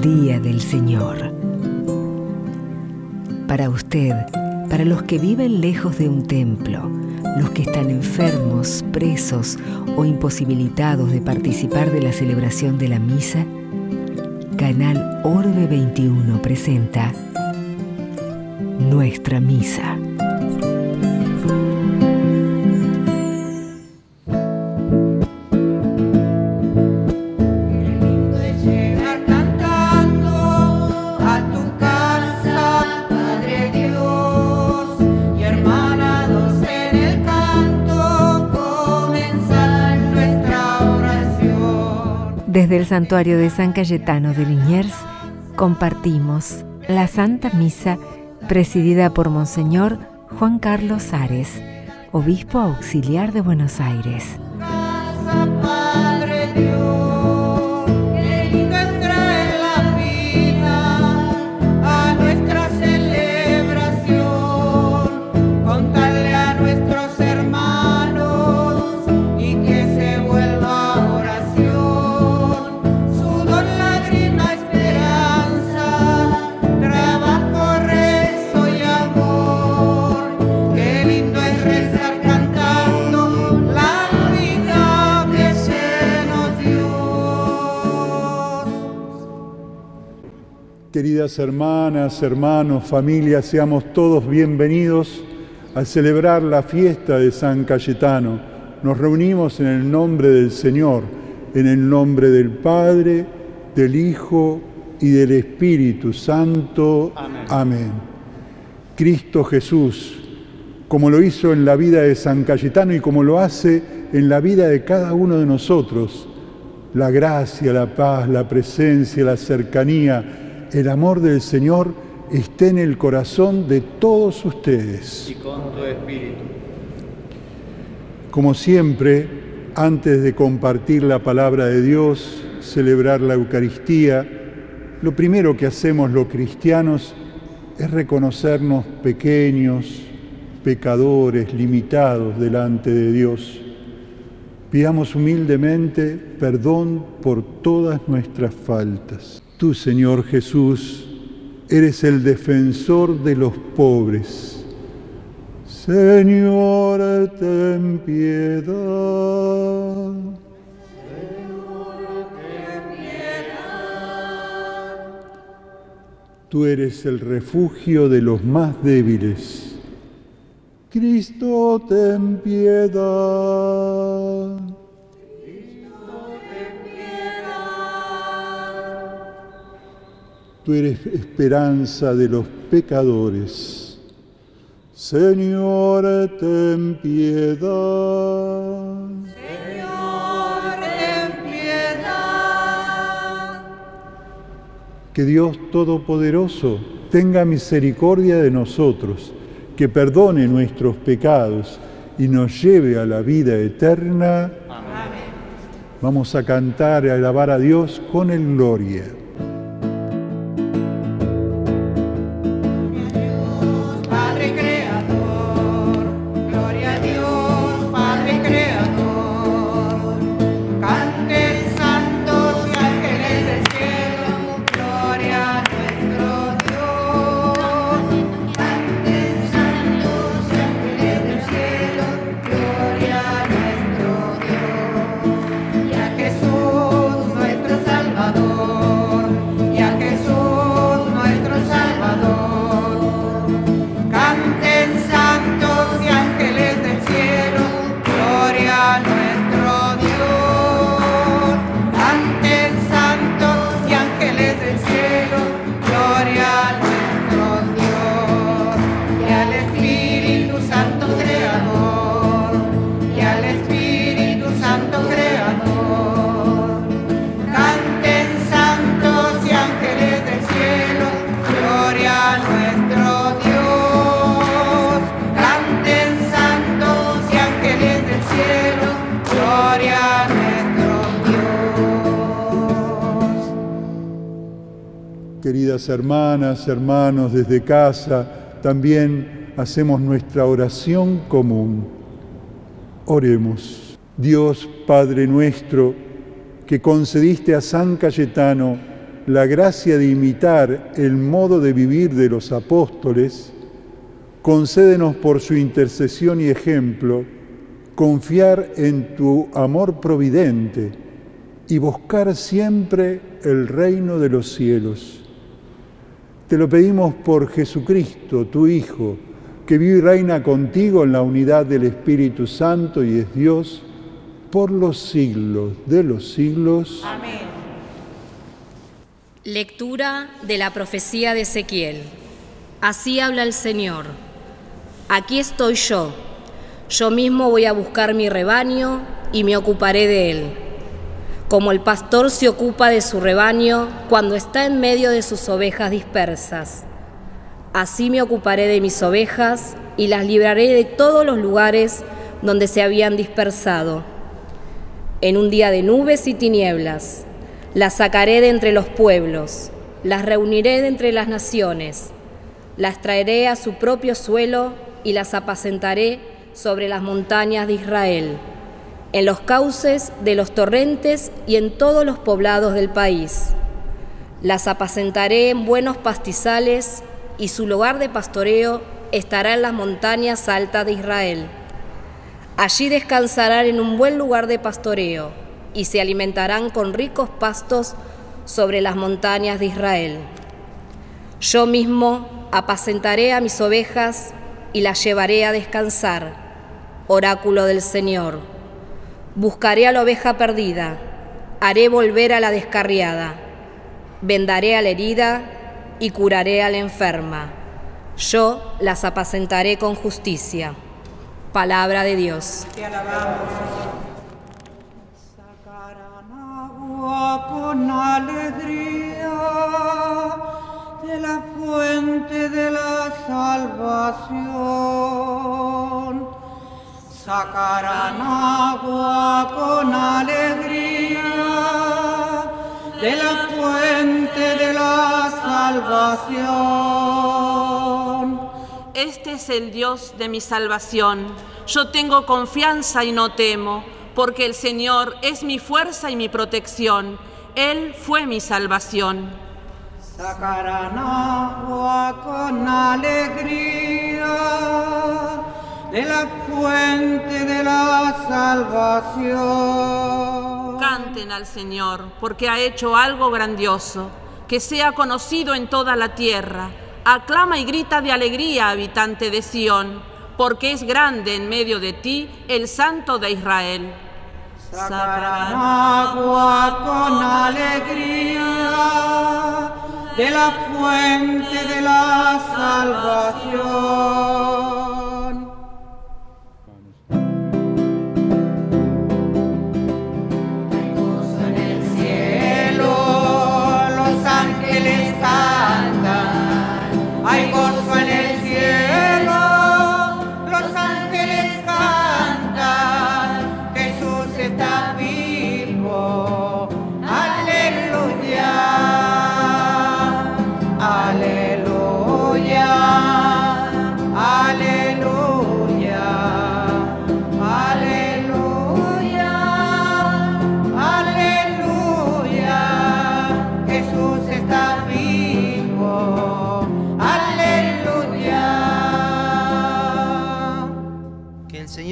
día del Señor. Para usted, para los que viven lejos de un templo, los que están enfermos, presos o imposibilitados de participar de la celebración de la misa, Canal Orbe 21 presenta Nuestra Misa. Santuario de San Cayetano de Liniers compartimos la Santa Misa presidida por Monseñor Juan Carlos Ares, obispo auxiliar de Buenos Aires. Queridas hermanas, hermanos, familias, seamos todos bienvenidos a celebrar la fiesta de San Cayetano. Nos reunimos en el nombre del Señor, en el nombre del Padre, del Hijo y del Espíritu Santo. Amén. Amén. Cristo Jesús, como lo hizo en la vida de San Cayetano y como lo hace en la vida de cada uno de nosotros, la gracia, la paz, la presencia, la cercanía, el amor del Señor esté en el corazón de todos ustedes. Y con tu espíritu. Como siempre, antes de compartir la palabra de Dios, celebrar la Eucaristía, lo primero que hacemos los cristianos es reconocernos pequeños, pecadores, limitados delante de Dios. Pidamos humildemente perdón por todas nuestras faltas. Tú, Señor Jesús, eres el defensor de los pobres. Señor, ten piedad. Señor, ten piedad. Tú eres el refugio de los más débiles. Cristo, ten piedad. Tú eres esperanza de los pecadores. Señor, ten piedad. Señor, ten piedad. Que Dios Todopoderoso tenga misericordia de nosotros, que perdone nuestros pecados y nos lleve a la vida eterna. Amén. Vamos a cantar y a alabar a Dios con el gloria. Queridas hermanas, hermanos, desde casa también hacemos nuestra oración común. Oremos. Dios Padre nuestro, que concediste a San Cayetano la gracia de imitar el modo de vivir de los apóstoles, concédenos por su intercesión y ejemplo confiar en tu amor providente y buscar siempre el reino de los cielos. Te lo pedimos por Jesucristo, tu Hijo, que vive y reina contigo en la unidad del Espíritu Santo y es Dios por los siglos de los siglos. Amén. Lectura de la profecía de Ezequiel. Así habla el Señor. Aquí estoy yo. Yo mismo voy a buscar mi rebaño y me ocuparé de él. Como el pastor se ocupa de su rebaño cuando está en medio de sus ovejas dispersas. Así me ocuparé de mis ovejas y las libraré de todos los lugares donde se habían dispersado. En un día de nubes y tinieblas, las sacaré de entre los pueblos, las reuniré de entre las naciones, las traeré a su propio suelo y las apacentaré sobre las montañas de Israel, en los cauces de los torrentes y en todos los poblados del país. Las apacentaré en buenos pastizales y su lugar de pastoreo estará en las montañas altas de Israel. Allí descansarán en un buen lugar de pastoreo y se alimentarán con ricos pastos sobre las montañas de Israel. Yo mismo apacentaré a mis ovejas y las llevaré a descansar, oráculo del Señor. Buscaré a la oveja perdida, haré volver a la descarriada, vendaré a la herida y curaré a la enferma. Yo las apacentaré con justicia. Palabra de Dios. Te alabamos. Con alegría de la fuente de la salvación. Sacarán agua con alegría de la fuente de la salvación. Este es el Dios de mi salvación. Yo tengo confianza y no temo, porque el Señor es mi fuerza y mi protección. Él fue mi salvación. Sacarán agua con alegría de la fuente de la salvación. Canten al Señor, porque ha hecho algo grandioso, que sea conocido en toda la tierra. Aclama y grita de alegría, habitante de Sión, porque es grande en medio de ti el Santo de Israel. Sacarán agua con alegría de la fuente de la salvación.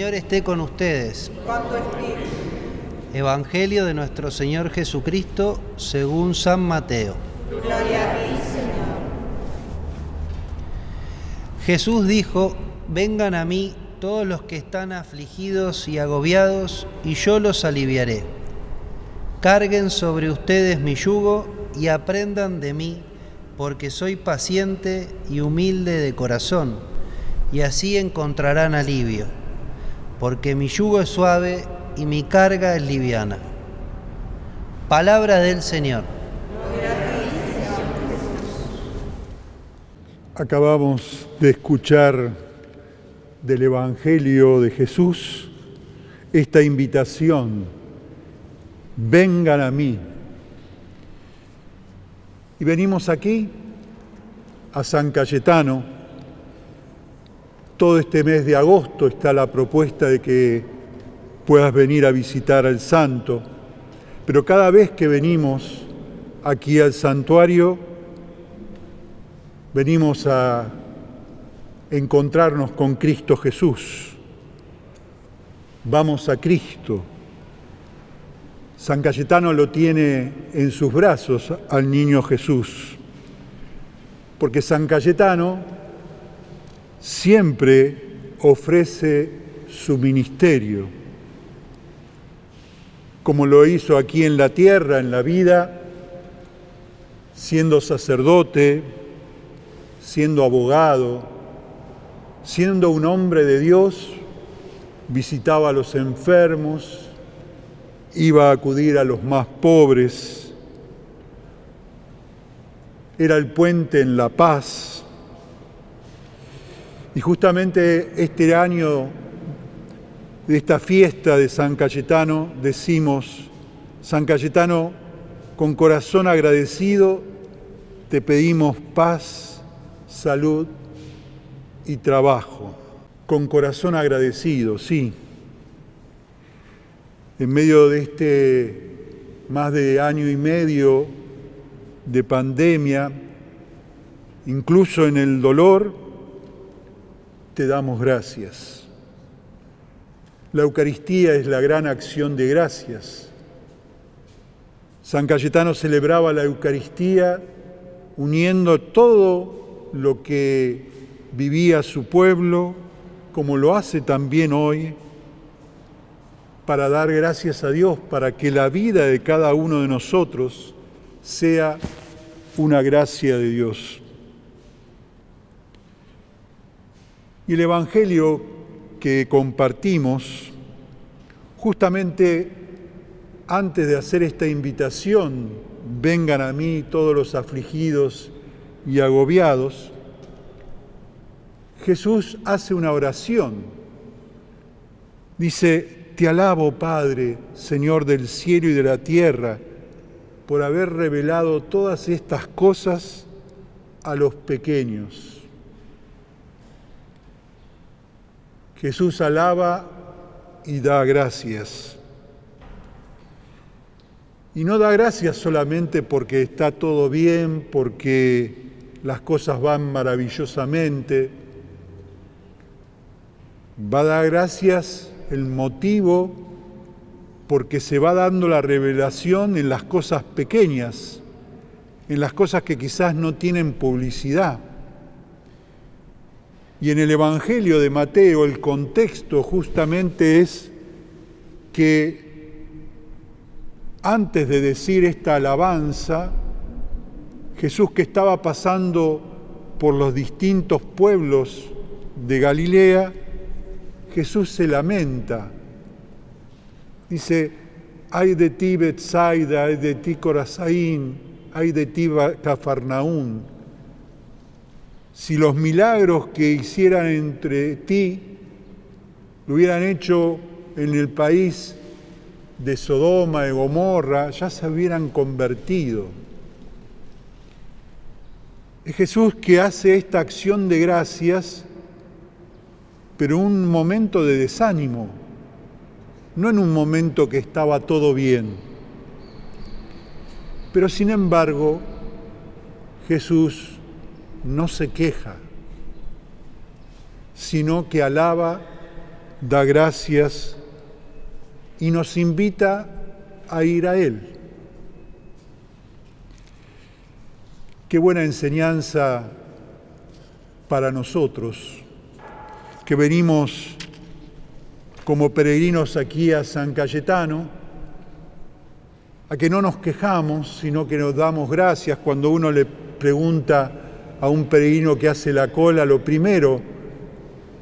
Señor esté con ustedes. Con tu espíritu. Evangelio de nuestro Señor Jesucristo según San Mateo. Gloria a ti, Señor. Jesús dijo, vengan a mí todos los que están afligidos y agobiados, y yo los aliviaré. Carguen sobre ustedes mi yugo y aprendan de mí, porque soy paciente y humilde de corazón, y así encontrarán alivio, porque mi yugo es suave y mi carga es liviana. Palabra del Señor. Acabamos de escuchar del Evangelio de Jesús esta invitación, vengan a mí. Y venimos aquí a San Cayetano. Todo este mes de agosto está la propuesta de que puedas venir a visitar al santo, pero cada vez que venimos aquí al santuario, venimos a encontrarnos con Cristo Jesús. Vamos a Cristo. San Cayetano lo tiene en sus brazos al niño Jesús, porque San Cayetano siempre ofrece su ministerio, como lo hizo aquí en la tierra, en la vida, siendo sacerdote, siendo abogado, siendo un hombre de Dios, visitaba a los enfermos, iba a acudir a los más pobres, era el puente en la paz. Y justamente este año de esta fiesta de San Cayetano decimos, San Cayetano, con corazón agradecido, te pedimos paz, salud y trabajo. Con corazón agradecido, sí. En medio de este más de año y medio de pandemia, incluso en el dolor, te damos gracias. La Eucaristía es la gran acción de gracias. San Cayetano celebraba la Eucaristía uniendo todo lo que vivía su pueblo, como lo hace también hoy, para dar gracias a Dios, para que la vida de cada uno de nosotros sea una gracia de Dios. Y el Evangelio que compartimos, justamente antes de hacer esta invitación, vengan a mí todos los afligidos y agobiados, Jesús hace una oración. Dice, te alabo Padre, Señor del cielo y de la tierra, por haber revelado todas estas cosas a los pequeños. Jesús alaba y da gracias. Y no da gracias solamente porque está todo bien, porque las cosas van maravillosamente. Va a dar gracias el motivo porque se va dando la revelación en las cosas pequeñas, en las cosas que quizás no tienen publicidad. Y en el Evangelio de Mateo el contexto justamente es que antes de decir esta alabanza, Jesús que estaba pasando por los distintos pueblos de Galilea, Jesús se lamenta. Dice, hay de ti Betsaida, hay de ti Corazaín, hay de ti Cafarnaún si los milagros que hicieran entre ti lo hubieran hecho en el país de Sodoma y Gomorra, ya se hubieran convertido. Es Jesús que hace esta acción de gracias, pero en un momento de desánimo, no en un momento que estaba todo bien. Pero sin embargo, Jesús no se queja, sino que alaba, da gracias y nos invita a ir a Él. Qué buena enseñanza para nosotros que venimos como peregrinos aquí a San Cayetano, a que no nos quejamos, sino que nos damos gracias cuando uno le pregunta a un peregrino que hace la cola, lo primero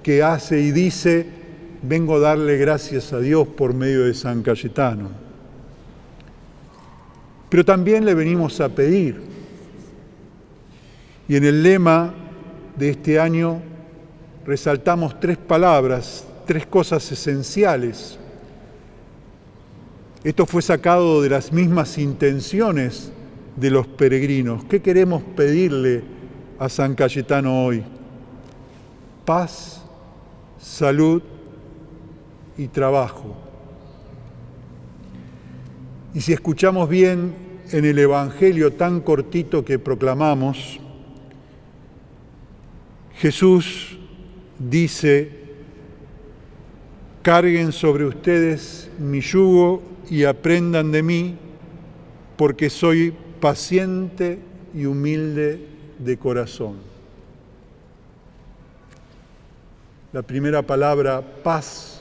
que hace y dice, vengo a darle gracias a Dios por medio de San Cayetano. Pero también le venimos a pedir. Y en el lema de este año resaltamos tres palabras, tres cosas esenciales. Esto fue sacado de las mismas intenciones de los peregrinos. ¿Qué queremos pedirle a San Cayetano hoy. Paz, salud y trabajo. Y si escuchamos bien en el Evangelio tan cortito que proclamamos, Jesús dice, carguen sobre ustedes mi yugo y aprendan de mí, porque soy paciente y humilde de corazón. La primera palabra, paz.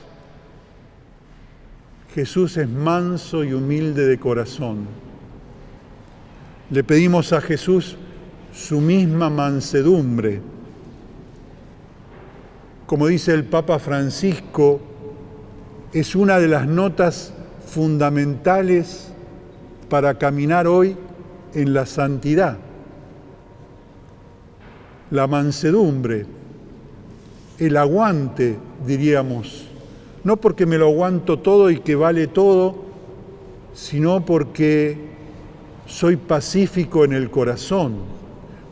Jesús es manso y humilde de corazón. Le pedimos a Jesús su misma mansedumbre. Como dice el Papa Francisco, es una de las notas fundamentales para caminar hoy en la santidad. La mansedumbre, el aguante, diríamos, no porque me lo aguanto todo y que vale todo, sino porque soy pacífico en el corazón,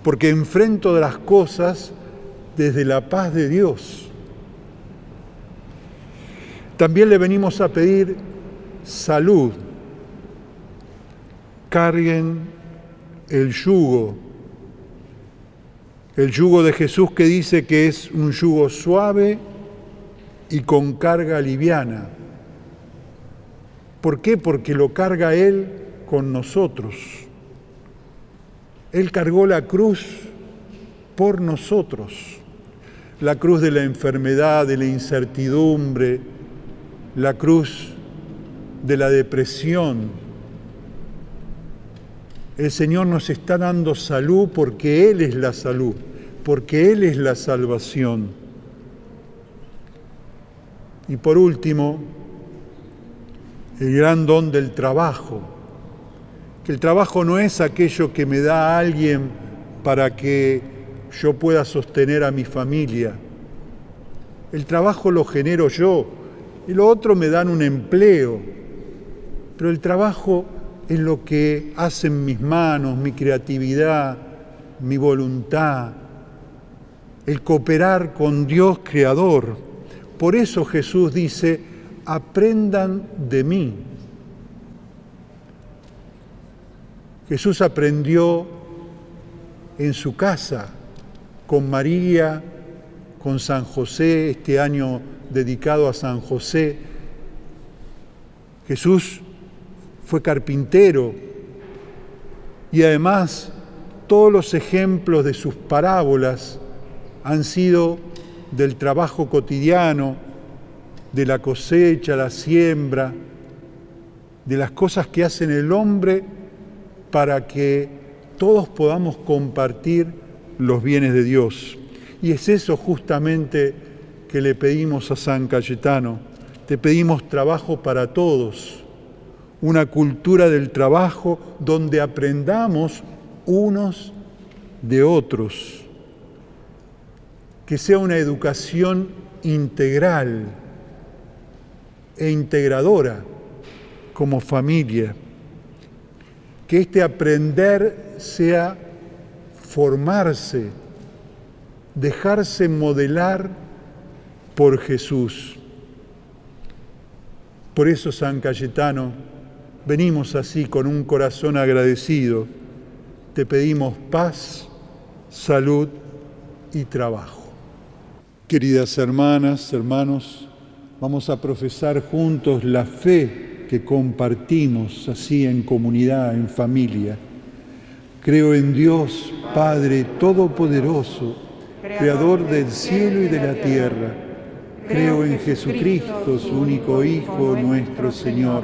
porque enfrento las cosas desde la paz de Dios. También le venimos a pedir salud. Carguen el yugo, el yugo de Jesús que dice que es un yugo suave y con carga liviana. ¿Por qué? Porque lo carga Él con nosotros. Él cargó la cruz por nosotros, la cruz de la enfermedad, de la incertidumbre, la cruz de la depresión. El Señor nos está dando salud porque Él es la salud, porque Él es la salvación. Y por último, el gran don del trabajo, que el trabajo no es aquello que me da alguien para que yo pueda sostener a mi familia. El trabajo lo genero yo y lo otro me dan un empleo, pero el trabajo es lo que hacen mis manos, mi creatividad, mi voluntad, el cooperar con Dios creador. Por eso Jesús dice, aprendan de mí. Jesús aprendió en su casa, con María, con San José, este año dedicado a San José. Jesús fue carpintero y además todos los ejemplos de sus parábolas han sido del trabajo cotidiano, de la cosecha, la siembra, de las cosas que hacen el hombre para que todos podamos compartir los bienes de Dios. Y es eso justamente que le pedimos a San Cayetano. Te pedimos trabajo para todos, una cultura del trabajo donde aprendamos unos de otros, que sea una educación integral e integradora como familia, que este aprender sea formarse, dejarse modelar por Jesús. Por eso, San Cayetano, venimos así con un corazón agradecido. Te pedimos paz, salud y trabajo. Queridas hermanas, hermanos, vamos a profesar juntos la fe que compartimos así en comunidad, en familia. Creo en Dios, Padre Todopoderoso, Creador del cielo y de la tierra Creo en Jesucristo, su único Hijo, nuestro Señor,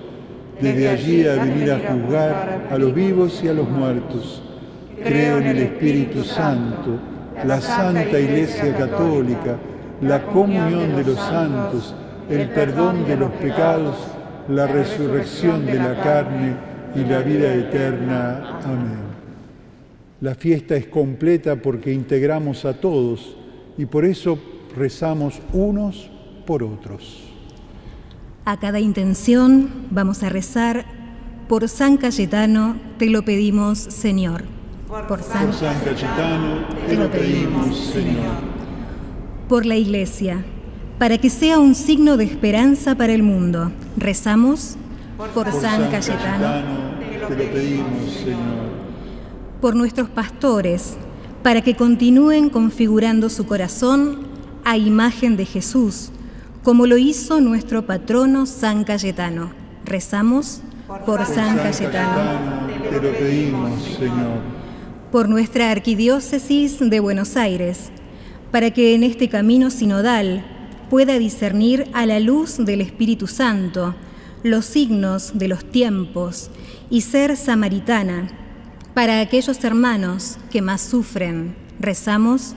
desde allí a venir a juzgar a los vivos y a los muertos. Creo en el Espíritu Santo, la Santa Iglesia Católica, la comunión de los santos, el perdón de los pecados, la resurrección de la carne y la vida eterna. Amén. La fiesta es completa porque integramos a todos y por eso rezamos unos por otros. A cada intención vamos a rezar por San Cayetano, te lo pedimos, Señor. Por San, por San Cayetano, te lo pedimos, Señor. Por la Iglesia, para que sea un signo de esperanza para el mundo. Rezamos por, San, Cayetano, te lo pedimos, Señor. Por nuestros pastores, para que continúen configurando su corazón a imagen de Jesús, como lo hizo nuestro patrono San Cayetano. Rezamos por, San, Cayetano. Te lo pedimos, Señor. Por nuestra arquidiócesis de Buenos Aires, para que en este camino sinodal pueda discernir a la luz del Espíritu Santo los signos de los tiempos y ser samaritana para aquellos hermanos que más sufren. Rezamos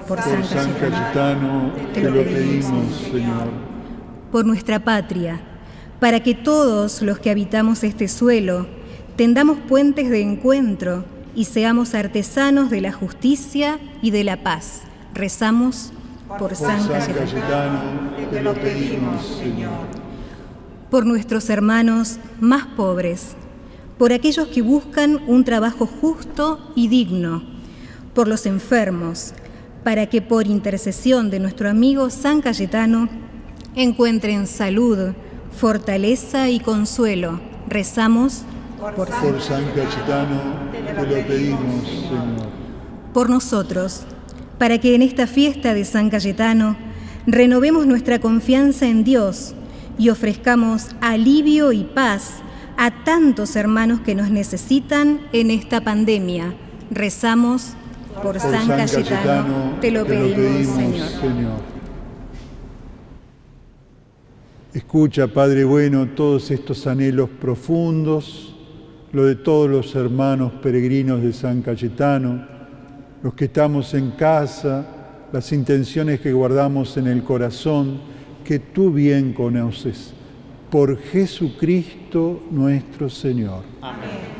por, San, Cayetano, te lo pedimos, Señor. Por nuestra patria, para que todos los que habitamos este suelo tendamos puentes de encuentro y seamos artesanos de la justicia y de la paz. Rezamos por, San, Cayetano, te lo pedimos, Señor. Por nuestros hermanos más pobres, por aquellos que buscan un trabajo justo y digno, por los enfermos, para que por intercesión de nuestro amigo San Cayetano encuentren salud, fortaleza y consuelo. Rezamos por, por San Cayetano, te lo pedimos, Señor. Por nosotros, para que en esta fiesta de San Cayetano renovemos nuestra confianza en Dios y ofrezcamos alivio y paz a tantos hermanos que nos necesitan en esta pandemia. Rezamos por, San, Cayetano, te lo pedimos, Señor. Escucha, Padre bueno, todos estos anhelos profundos, lo de todos los hermanos peregrinos de San Cayetano, los que estamos en casa, las intenciones que guardamos en el corazón, que tú bien conoces. Por Jesucristo nuestro Señor. Amén.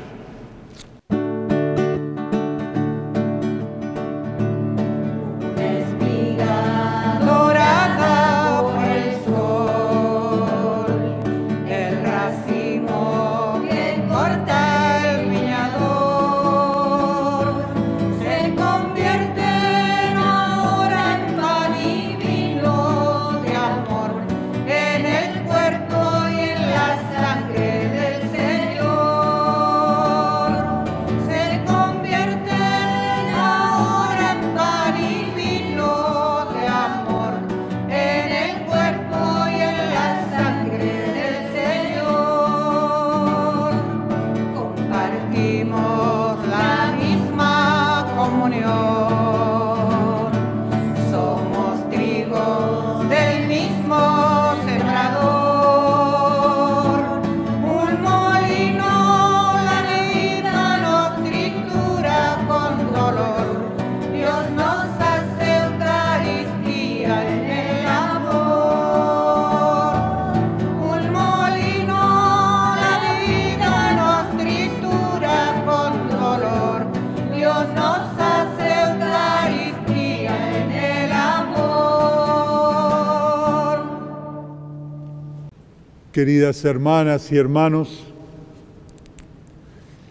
Queridas hermanas y hermanos,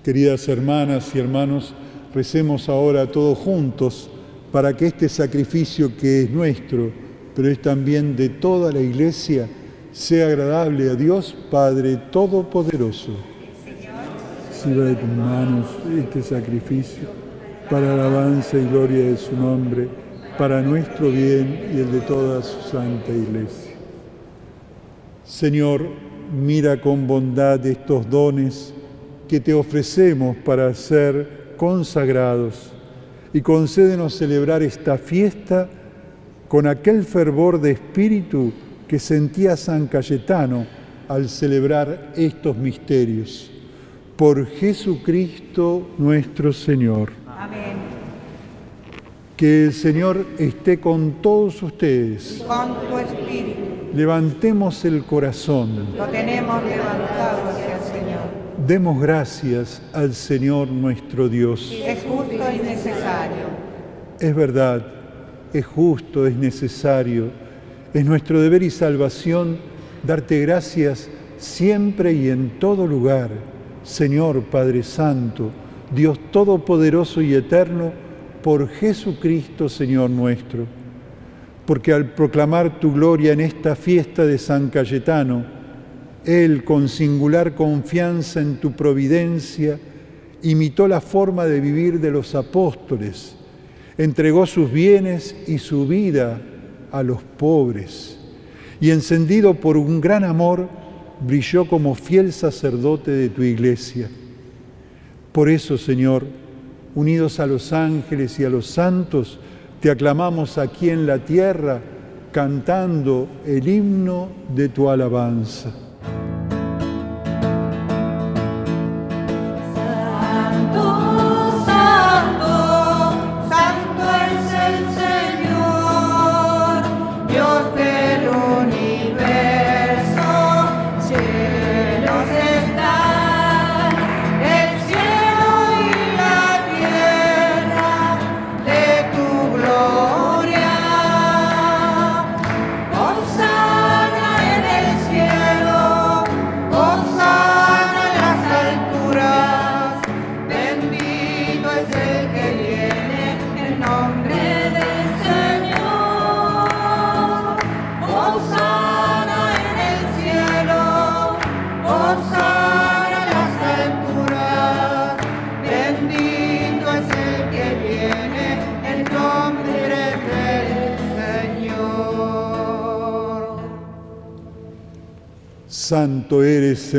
queridas hermanas y hermanos, recemos ahora todos juntos para que este sacrificio que es nuestro, pero es también de toda la Iglesia, sea agradable a Dios Padre Todopoderoso. Sirva de tus manos este sacrificio para alabanza y gloria de su nombre, para nuestro bien y el de toda su santa Iglesia. Señor, mira con bondad estos dones que te ofrecemos para ser consagrados y concédenos celebrar esta fiesta con aquel fervor de espíritu que sentía San Cayetano al celebrar estos misterios. Por Jesucristo nuestro Señor. Amén. Que el Señor esté con todos ustedes. Con tu espíritu Levantemos el corazón. Lo tenemos levantado hacia el Señor. Demos gracias al Señor nuestro Dios. Es justo y necesario. Es verdad, es justo, es necesario, es nuestro deber y salvación darte gracias siempre y en todo lugar, Señor Padre Santo, Dios Todopoderoso y Eterno, por Jesucristo, Señor nuestro. Porque al proclamar tu gloria en esta fiesta de San Cayetano, Él, con singular confianza en tu providencia, imitó la forma de vivir de los apóstoles, entregó sus bienes y su vida a los pobres, y encendido por un gran amor, brilló como fiel sacerdote de tu iglesia. Por eso, Señor, unidos a los ángeles y a los santos, te aclamamos aquí en la tierra, cantando el himno de tu alabanza.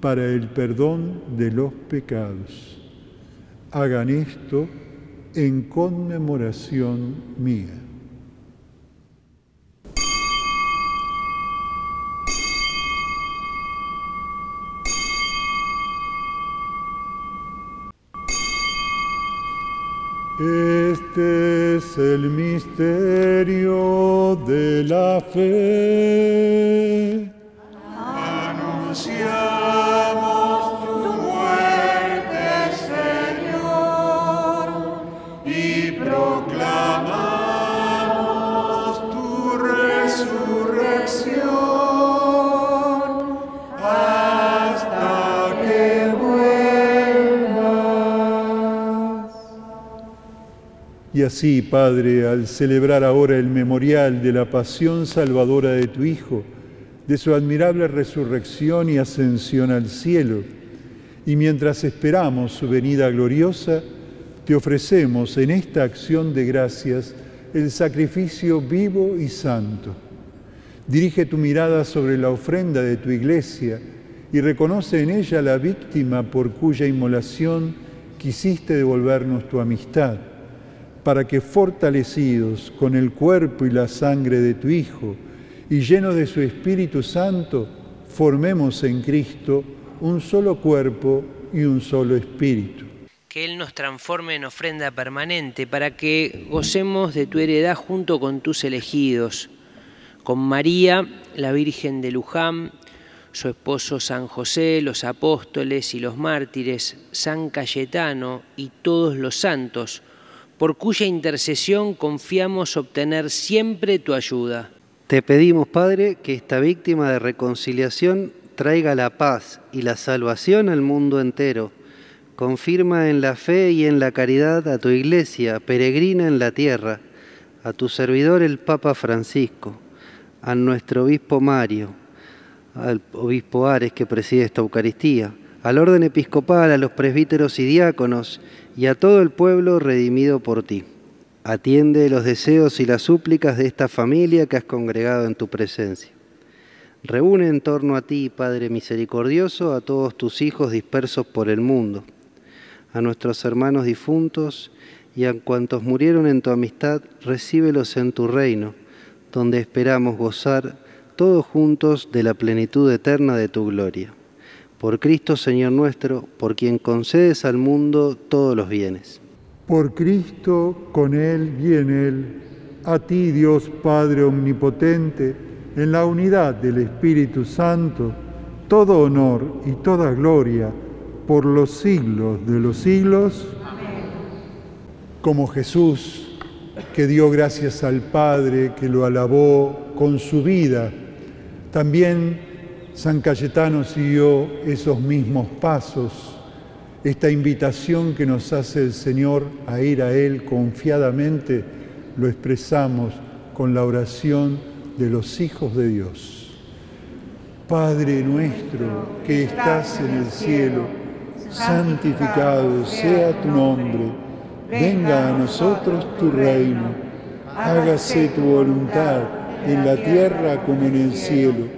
para el perdón de los pecados. Hagan esto en conmemoración mía. Este es el misterio de la fe. Y así, Padre, al celebrar ahora el memorial de la pasión salvadora de tu Hijo, de su admirable resurrección y ascensión al cielo. Y mientras esperamos su venida gloriosa, te ofrecemos en esta acción de gracias el sacrificio vivo y santo. Dirige tu mirada sobre la ofrenda de tu iglesia y reconoce en ella la víctima por cuya inmolación quisiste devolvernos tu amistad, para que fortalecidos con el cuerpo y la sangre de tu Hijo, y lleno de su Espíritu Santo, formemos en Cristo un solo cuerpo y un solo espíritu. Que Él nos transforme en ofrenda permanente para que gocemos de tu heredad junto con tus elegidos, con María, la Virgen de Luján, su esposo San José, los apóstoles y los mártires, San Cayetano y todos los santos, por cuya intercesión confiamos obtener siempre tu ayuda te pedimos, Padre, que esta víctima de reconciliación traiga la paz y la salvación al mundo entero. Confirma en la fe y en la caridad a tu iglesia, peregrina en la tierra, a tu servidor el Papa Francisco, a nuestro obispo Mario, al obispo Ares que preside esta Eucaristía, al orden episcopal, a los presbíteros y diáconos y a todo el pueblo redimido por ti. Atiende los deseos y las súplicas de esta familia que has congregado en tu presencia. Reúne en torno a ti, Padre misericordioso, a todos tus hijos dispersos por el mundo, a nuestros hermanos difuntos y a cuantos murieron en tu amistad, recíbelos en tu reino, donde esperamos gozar todos juntos de la plenitud eterna de tu gloria. Por Cristo Señor nuestro, por quien concedes al mundo todos los bienes por Cristo, con Él y en Él, a ti Dios Padre Omnipotente, en la unidad del Espíritu Santo, todo honor y toda gloria por los siglos de los siglos. Amén. Como Jesús, que dio gracias al Padre, que lo alabó con su vida, también San Cayetano siguió esos mismos pasos esta invitación que nos hace el Señor a ir a Él confiadamente lo expresamos con la oración de los hijos de Dios. Padre nuestro que estás en el cielo, santificado sea tu nombre, venga a nosotros tu reino, hágase tu voluntad en la tierra como en el cielo.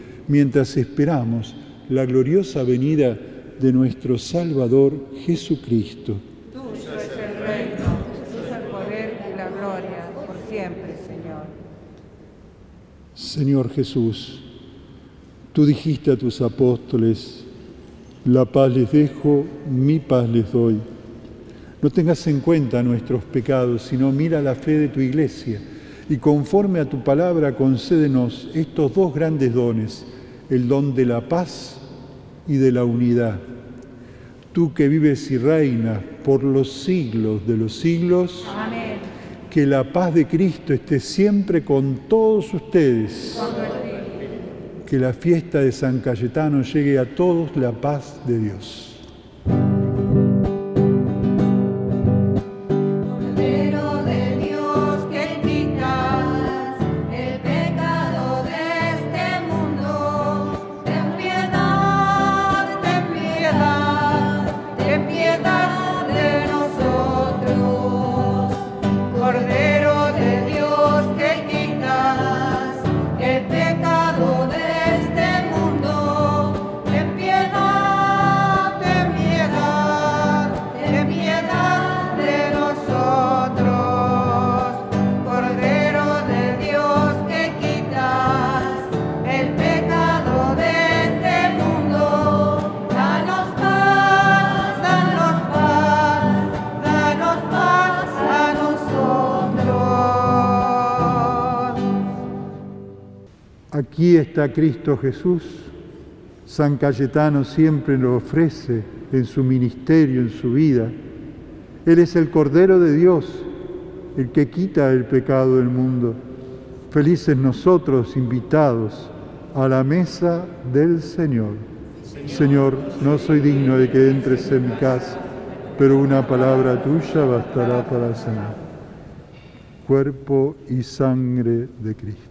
mientras esperamos la gloriosa venida de nuestro Salvador Jesucristo. Tuyo es el reino, el poder y la gloria, por siempre, Señor. Señor Jesús, tú dijiste a tus apóstoles, la paz les dejo, mi paz les doy. No tengas en cuenta nuestros pecados, sino mira la fe de tu iglesia y conforme a tu palabra concédenos estos dos grandes dones, el don de la paz y de la unidad tú que vives y reinas por los siglos de los siglos. Amén. Que la paz de Cristo esté siempre con todos ustedes. Que la fiesta de San Cayetano llegue a todos la paz de Dios. Aquí está Cristo Jesús San Cayetano siempre lo ofrece en su ministerio, en su vida. Él es el Cordero de Dios, el que quita el pecado del mundo. Felices nosotros invitados a la mesa del Señor. Señor, no soy digno de que entres en mi casa, pero una palabra tuya bastará para sanar. Cuerpo y sangre de Cristo.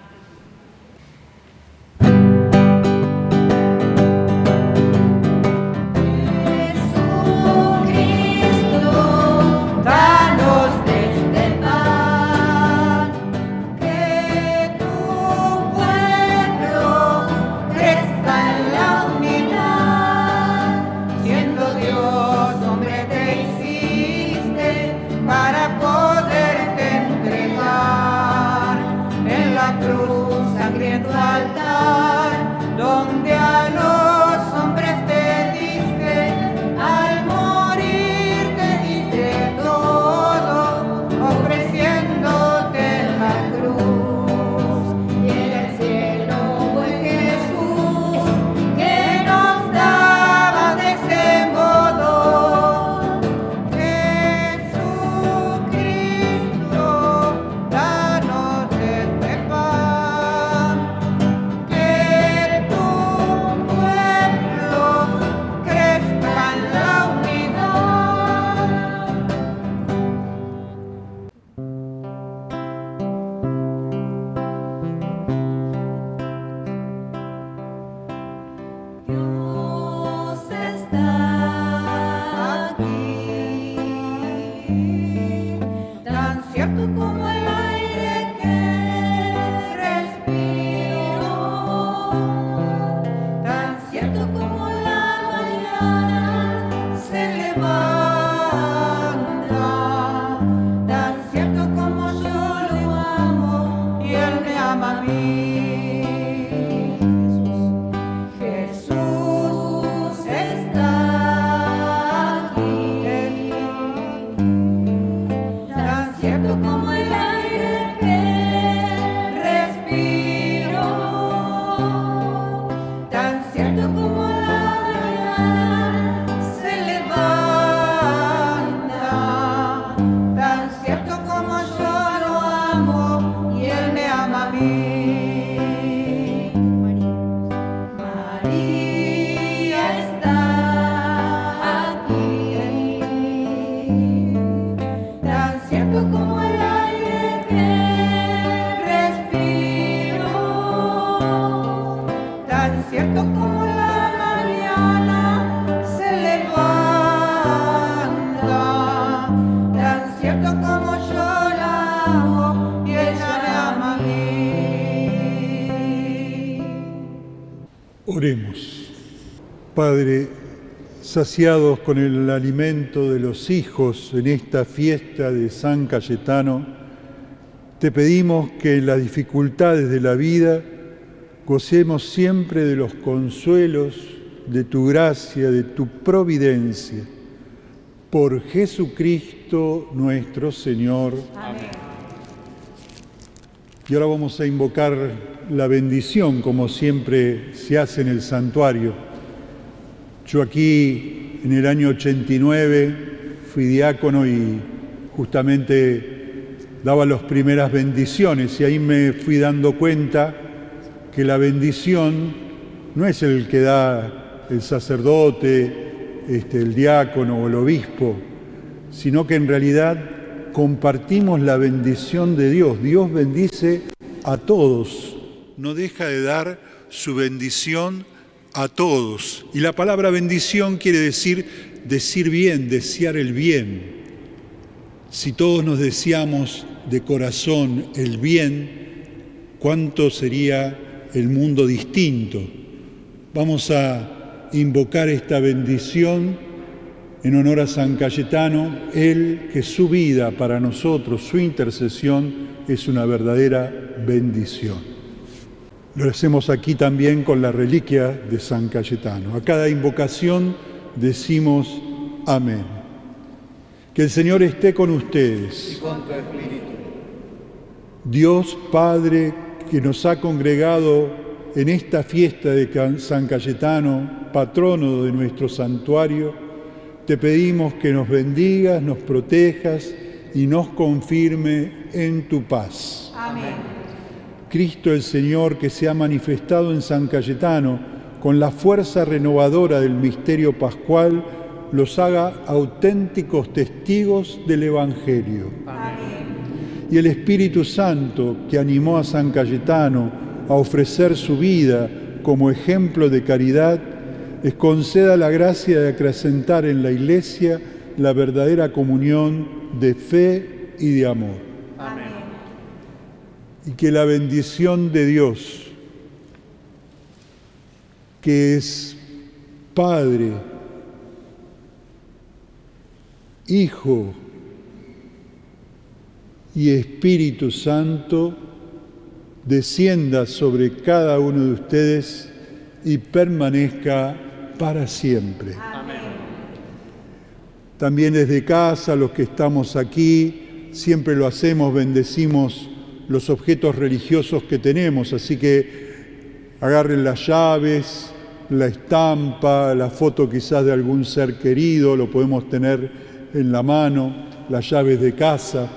Saciados con el alimento de los hijos en esta fiesta de San Cayetano, te pedimos que en las dificultades de la vida gocemos siempre de los consuelos de tu gracia, de tu providencia. Por Jesucristo nuestro Señor. Amén. Y ahora vamos a invocar la bendición como siempre se hace en el santuario. Yo aquí en el año 89 fui diácono y justamente daba las primeras bendiciones y ahí me fui dando cuenta que la bendición no es el que da el sacerdote, este, el diácono o el obispo, sino que en realidad compartimos la bendición de Dios. Dios bendice a todos, no deja de dar su bendición a todos. Y la palabra bendición quiere decir decir bien, desear el bien. Si todos nos deseamos de corazón el bien, cuánto sería el mundo distinto. Vamos a invocar esta bendición en honor a San Cayetano, él que su vida para nosotros, su intercesión, es una verdadera bendición. Lo hacemos aquí también con la reliquia de San Cayetano. A cada invocación decimos amén. Que el Señor esté con ustedes. Y con tu espíritu. Dios Padre que nos ha congregado en esta fiesta de San Cayetano, patrono de nuestro santuario, te pedimos que nos bendigas, nos protejas y nos confirme en tu paz. Amén. Cristo el Señor que se ha manifestado en San Cayetano con la fuerza renovadora del misterio pascual, los haga auténticos testigos del Evangelio. Amén. Y el Espíritu Santo que animó a San Cayetano a ofrecer su vida como ejemplo de caridad, les conceda la gracia de acrecentar en la Iglesia la verdadera comunión de fe y de amor. Amén. Y que la bendición de Dios, que es Padre, Hijo y Espíritu Santo, descienda sobre cada uno de ustedes y permanezca para siempre. También desde casa, los que estamos aquí, siempre lo hacemos, bendecimos los objetos religiosos que tenemos, así que agarren las llaves, la estampa, la foto quizás de algún ser querido, lo podemos tener en la mano, las llaves de casa,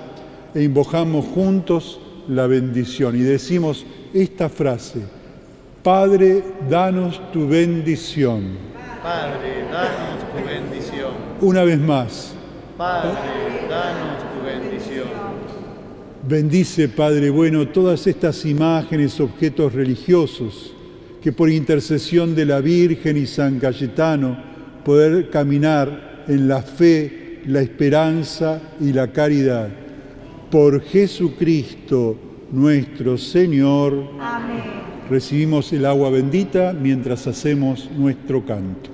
e invocamos juntos la bendición y decimos esta frase, Padre, danos tu bendición. Padre, danos tu bendición. Una vez más. Padre, danos tu bendición. Bendice, Padre bueno, todas estas imágenes, objetos religiosos, que por intercesión de la Virgen y San Cayetano poder caminar en la fe, la esperanza y la caridad. Por Jesucristo nuestro Señor. Amén. Recibimos el agua bendita mientras hacemos nuestro canto.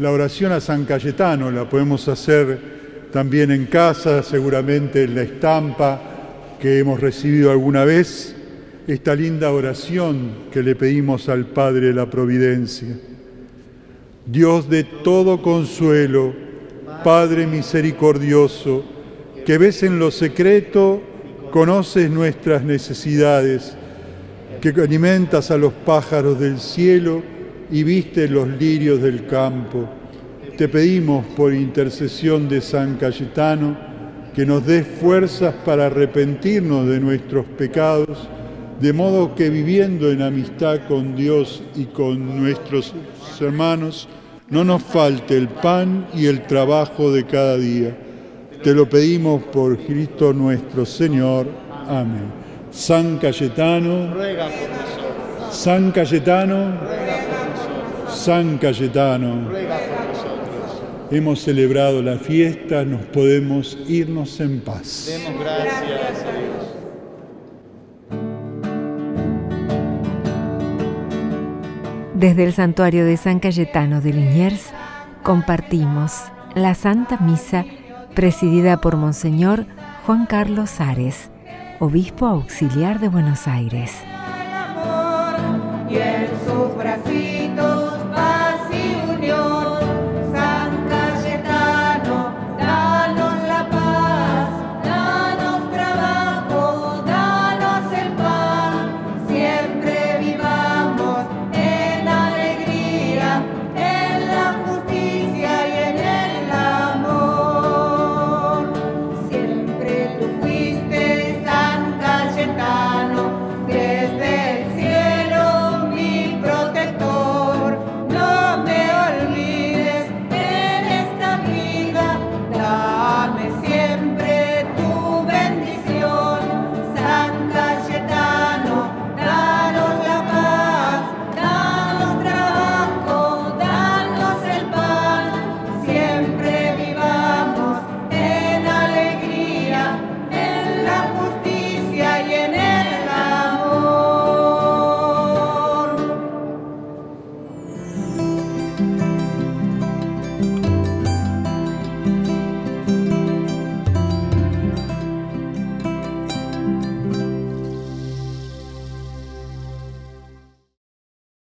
La oración a San Cayetano, la podemos hacer también en casa, seguramente en la estampa que hemos recibido alguna vez, esta linda oración que le pedimos al Padre de la Providencia. Dios de todo consuelo, Padre misericordioso, que ves en lo secreto, conoces nuestras necesidades, que alimentas a los pájaros del cielo y viste los lirios del campo. Te pedimos por intercesión de San Cayetano que nos des fuerzas para arrepentirnos de nuestros pecados, de modo que viviendo en amistad con Dios y con nuestros hermanos, no nos falte el pan y el trabajo de cada día. Te lo pedimos por Cristo nuestro Señor. Amén. San Cayetano. San Cayetano. San Cayetano. Ruega por nosotros. Hemos celebrado la fiesta, nos podemos irnos en paz. Demos gracias a Dios. Desde el santuario de San Cayetano de Liniers compartimos la Santa Misa presidida por Monseñor Juan Carlos Ares, obispo auxiliar de Buenos Aires.